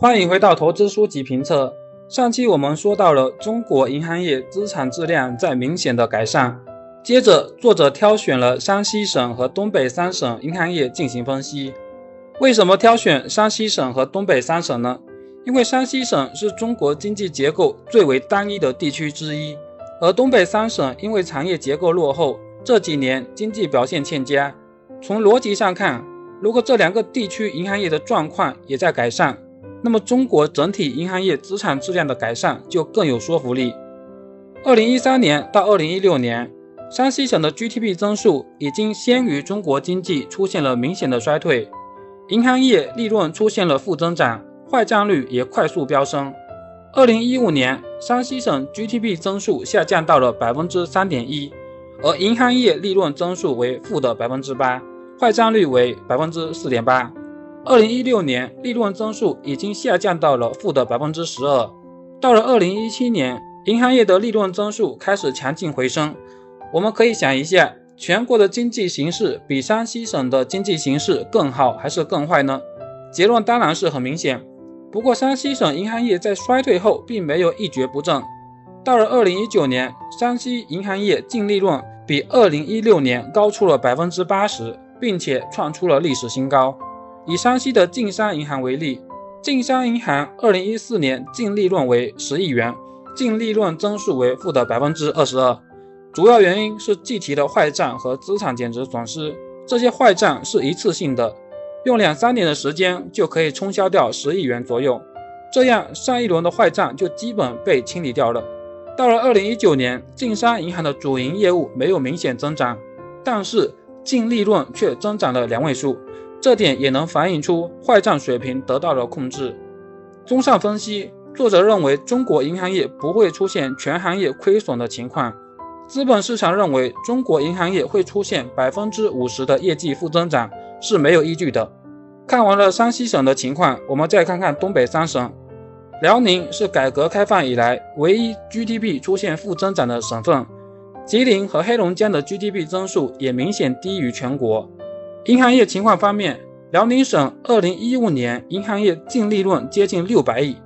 欢迎回到投资书籍评测。上期我们说到了中国银行业资产质量在明显的改善，接着作者挑选了山西省和东北三省银行业进行分析。为什么挑选山西省和东北三省呢？因为山西省是中国经济结构最为单一的地区之一，而东北三省因为产业结构落后，这几年经济表现欠佳。从逻辑上看，如果这两个地区银行业的状况也在改善，那么中国整体银行业资产质量的改善就更有说服力。二零一三年到二零一六年，山西省的 GDP 增速已经先于中国经济出现了明显的衰退，银行业利润出现了负增长，坏账率也快速飙升。二零一五年，山西省 GDP 增速下降到了百分之三点一，而银行业利润增速为负的百分之八，坏账率为百分之四点八。二零一六年，利润增速已经下降到了负的百分之十二。到了二零一七年，银行业的利润增速开始强劲回升。我们可以想一下，全国的经济形势比山西省的经济形势更好还是更坏呢？结论当然是很明显。不过，山西省银行业在衰退后并没有一蹶不振。到了二零一九年，山西银行业净利润比二零一六年高出了百分之八十，并且创出了历史新高。以山西的晋商银行为例，晋商银行二零一四年净利润为十亿元，净利润增速为负的百分之二十二。主要原因是计提的坏账和资产减值损失，这些坏账是一次性的，用两三年的时间就可以冲销掉十亿元左右，这样上一轮的坏账就基本被清理掉了。到了二零一九年，晋商银行的主营业务没有明显增长，但是净利润却增长了两位数。这点也能反映出坏账水平得到了控制。综上分析，作者认为中国银行业不会出现全行业亏损的情况，资本市场认为中国银行业会出现百分之五十的业绩负增长是没有依据的。看完了山西省的情况，我们再看看东北三省。辽宁是改革开放以来唯一 GDP 出现负增长的省份，吉林和黑龙江的 GDP 增速也明显低于全国。银行业情况方面，辽宁省2015年银行业净利润接近600亿，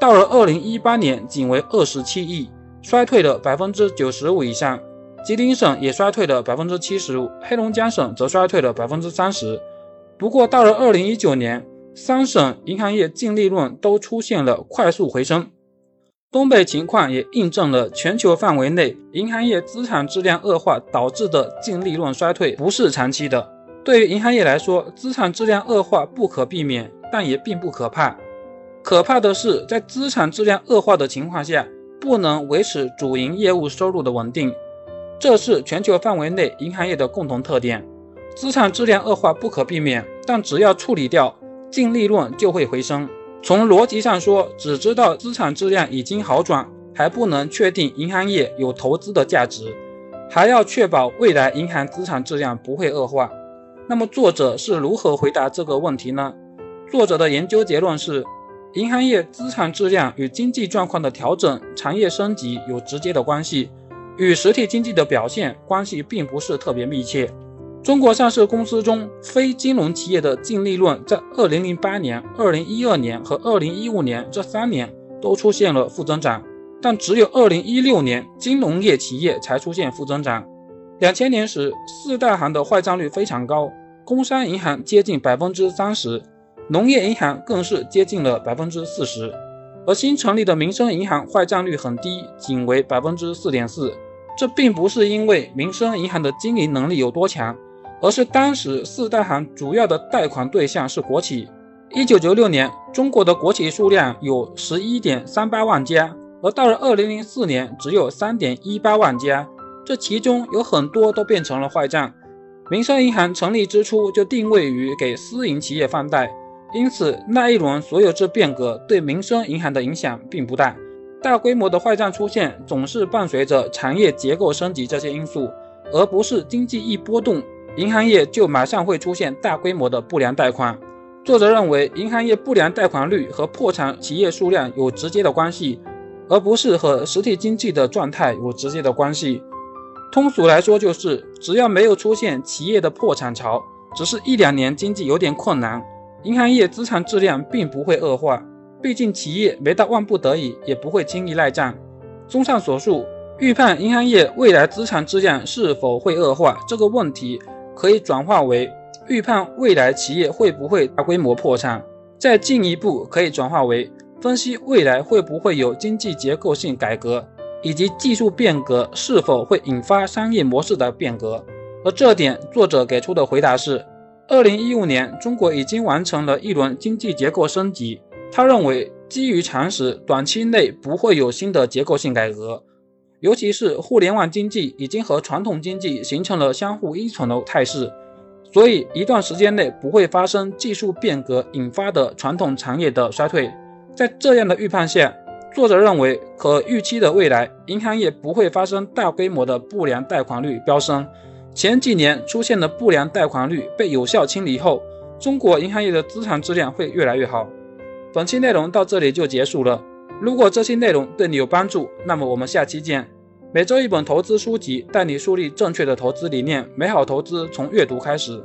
到了2018年仅为27亿，衰退了95%以上。吉林省也衰退了75%，黑龙江省则衰退了30%。不过到了2019年，三省银行业净利润都出现了快速回升。东北情况也印证了全球范围内银行业资产质量恶化导致的净利润衰退不是长期的。对于银行业来说，资产质量恶化不可避免，但也并不可怕。可怕的是，在资产质量恶化的情况下，不能维持主营业务收入的稳定。这是全球范围内银行业的共同特点。资产质量恶化不可避免，但只要处理掉，净利润就会回升。从逻辑上说，只知道资产质量已经好转，还不能确定银行业有投资的价值，还要确保未来银行资产质量不会恶化。那么作者是如何回答这个问题呢？作者的研究结论是，银行业资产质量与经济状况的调整、产业升级有直接的关系，与实体经济的表现关系并不是特别密切。中国上市公司中非金融企业的净利润在2008年、2012年和2015年这三年都出现了负增长，但只有2016年金融业企业才出现负增长。两千年时，四大行的坏账率非常高。工商银行接近百分之三十，农业银行更是接近了百分之四十，而新成立的民生银行坏账率很低，仅为百分之四点四。这并不是因为民生银行的经营能力有多强，而是当时四大行主要的贷款对象是国企。一九九六年，中国的国企数量有十一点三八万家，而到了二零零四年，只有三点一八万家，这其中有很多都变成了坏账。民生银行成立之初就定位于给私营企业放贷，因此那一轮所有制变革对民生银行的影响并不大。大规模的坏账出现总是伴随着产业结构升级这些因素，而不是经济一波动，银行业就马上会出现大规模的不良贷款。作者认为，银行业不良贷款率和破产企业数量有直接的关系，而不是和实体经济的状态有直接的关系。通俗来说，就是只要没有出现企业的破产潮，只是一两年经济有点困难，银行业资产质量并不会恶化。毕竟企业没到万不得已也不会轻易赖账。综上所述，预判银行业未来资产质量是否会恶化这个问题，可以转化为预判未来企业会不会大规模破产，再进一步可以转化为分析未来会不会有经济结构性改革，以及技术变革是否会引发商业模式的变革。而这点，作者给出的回答是：二零一五年，中国已经完成了一轮经济结构升级。他认为，基于常识，短期内不会有新的结构性改革，尤其是互联网经济已经和传统经济形成了相互依存的态势，所以一段时间内不会发生技术变革引发的传统产业的衰退。在这样的预判下，作者认为，可预期的未来，银行业不会发生大规模的不良贷款率飙升。前几年出现的不良贷款率被有效清理后，中国银行业的资产质量会越来越好。本期内容到这里就结束了。如果这期内容对你有帮助，那么我们下期见。每周一本投资书籍，带你树立正确的投资理念。美好投资从阅读开始。